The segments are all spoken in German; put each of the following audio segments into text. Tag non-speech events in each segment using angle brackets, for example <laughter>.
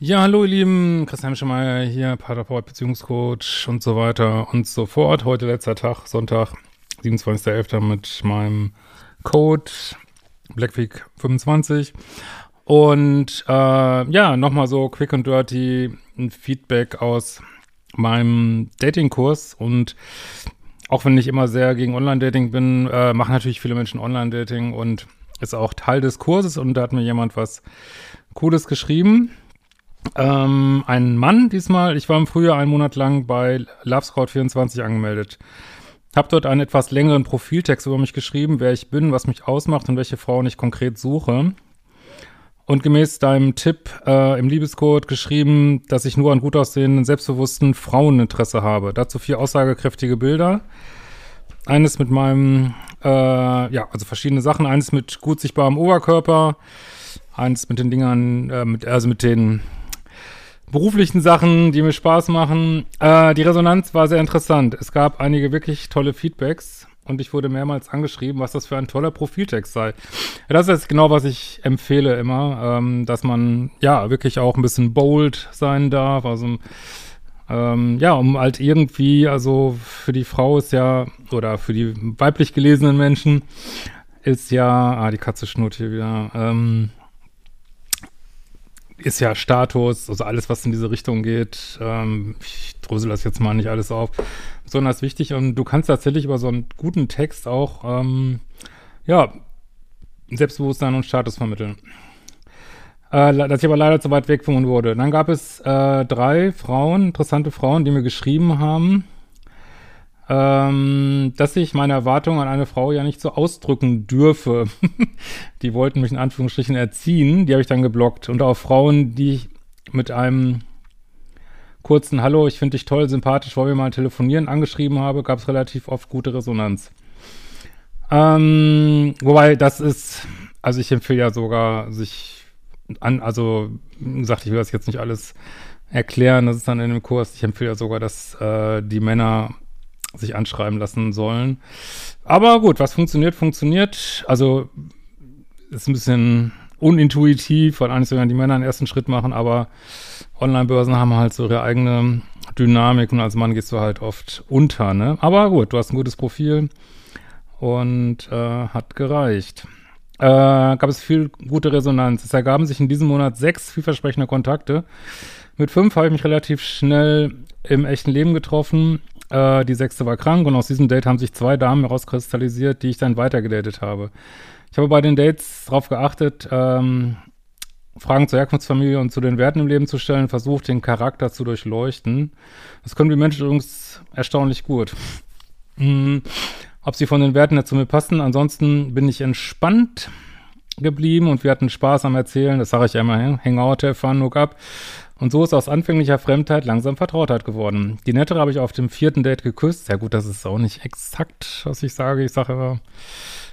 Ja, hallo ihr Lieben, Christian Schemeier hier, Paartherapeut, Beziehungscoach und so weiter und so fort. Heute letzter Tag, Sonntag, 27.11. mit meinem Code Blackweek 25. Und äh, ja, nochmal so quick and dirty ein Feedback aus meinem Datingkurs und auch wenn ich immer sehr gegen Online-Dating bin, äh, machen natürlich viele Menschen Online-Dating und ist auch Teil des Kurses und da hat mir jemand was Cooles geschrieben. Ähm, ein Mann diesmal. Ich war im Frühjahr einen Monat lang bei LoveScout24 angemeldet. Hab dort einen etwas längeren Profiltext über mich geschrieben, wer ich bin, was mich ausmacht und welche Frauen ich konkret suche. Und gemäß deinem Tipp äh, im Liebescode geschrieben, dass ich nur an gut aussehenden, selbstbewussten Fraueninteresse habe. Dazu vier aussagekräftige Bilder. Eines mit meinem, äh, ja, also verschiedene Sachen. Eines mit gut sichtbarem Oberkörper. Eins mit den Dingern, äh, mit, also mit den beruflichen Sachen, die mir Spaß machen. Äh, die Resonanz war sehr interessant. Es gab einige wirklich tolle Feedbacks und ich wurde mehrmals angeschrieben, was das für ein toller Profiltext sei. Ja, das ist genau, was ich empfehle immer, ähm, dass man ja wirklich auch ein bisschen bold sein darf. Also ähm, ja, um halt irgendwie, also für die Frau ist ja, oder für die weiblich gelesenen Menschen ist ja, ah, die Katze schnurrt hier wieder, ähm, ist ja Status, also alles, was in diese Richtung geht. Ähm, ich drösel das jetzt mal nicht alles auf, besonders wichtig. Und du kannst tatsächlich über so einen guten Text auch, ähm, ja, Selbstbewusstsein und Status vermitteln. Äh, dass ich aber leider zu weit weg von wurde. Dann gab es äh, drei Frauen, interessante Frauen, die mir geschrieben haben, ähm, dass ich meine Erwartungen an eine Frau ja nicht so ausdrücken dürfe. <laughs> die wollten mich in Anführungsstrichen erziehen, die habe ich dann geblockt. Und auch Frauen, die ich mit einem kurzen Hallo, ich finde dich toll, sympathisch, wollen wir mal telefonieren, angeschrieben habe, gab es relativ oft gute Resonanz. Ähm, wobei, das ist, also ich empfehle ja sogar, sich an, also, wie ich will das jetzt nicht alles erklären, das ist dann in dem Kurs, ich empfehle ja sogar, dass äh, die Männer sich anschreiben lassen sollen. Aber gut, was funktioniert, funktioniert. Also ist ein bisschen unintuitiv, weil eigentlich sogar die Männer einen ersten Schritt machen, aber Online-Börsen haben halt so ihre eigene Dynamik und als Mann gehst du halt oft unter, ne? Aber gut, du hast ein gutes Profil und äh, hat gereicht. Äh, gab es viel gute Resonanz. Es ergaben sich in diesem Monat sechs vielversprechende Kontakte. Mit fünf habe ich mich relativ schnell im echten Leben getroffen äh, die sechste war krank und aus diesem Date haben sich zwei Damen herauskristallisiert, die ich dann weitergedatet habe. Ich habe bei den Dates darauf geachtet, ähm, Fragen zur Herkunftsfamilie und zu den Werten im Leben zu stellen, versucht, den Charakter zu durchleuchten. Das können die Menschen übrigens erstaunlich gut. Hm, ob sie von den Werten her zu mir passen. Ansonsten bin ich entspannt geblieben und wir hatten Spaß am Erzählen. Das sage ich ja immer, Hangout, Fun, Hook up. Und so ist aus anfänglicher Fremdheit langsam Vertrautheit geworden. Die Nettere habe ich auf dem vierten Date geküsst. Ja gut, das ist auch nicht exakt, was ich sage. Ich sage immer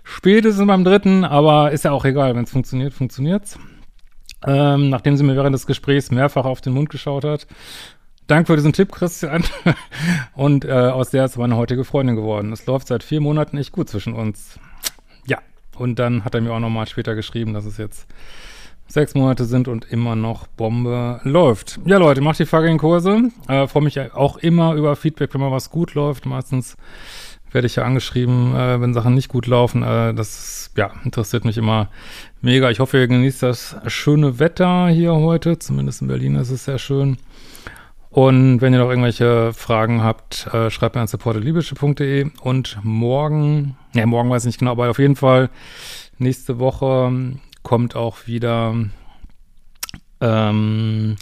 spätestens beim dritten, aber ist ja auch egal. Wenn es funktioniert, funktioniert's. Ähm, nachdem sie mir während des Gesprächs mehrfach auf den Mund geschaut hat. Danke für diesen Tipp, Christian. <laughs> Und äh, aus der ist meine heutige Freundin geworden. Es läuft seit vier Monaten echt gut zwischen uns. Ja, und dann hat er mir auch nochmal später geschrieben, dass es jetzt sechs Monate sind und immer noch Bombe läuft. Ja, Leute, macht die fucking Kurse. Äh, Freue mich auch immer über Feedback, wenn mal was gut läuft. Meistens werde ich ja angeschrieben, äh, wenn Sachen nicht gut laufen. Äh, das, ja, interessiert mich immer mega. Ich hoffe, ihr genießt das schöne Wetter hier heute. Zumindest in Berlin ist es sehr schön. Und wenn ihr noch irgendwelche Fragen habt, äh, schreibt mir an supportedliebische.de und morgen, ja, morgen weiß ich nicht genau, aber auf jeden Fall nächste Woche kommt auch wieder ähm,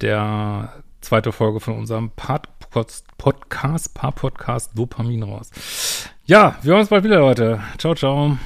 der zweite Folge von unserem Part Podcast, Paar-Podcast Dopamin raus. Ja, wir hören uns bald wieder, Leute. Ciao, ciao.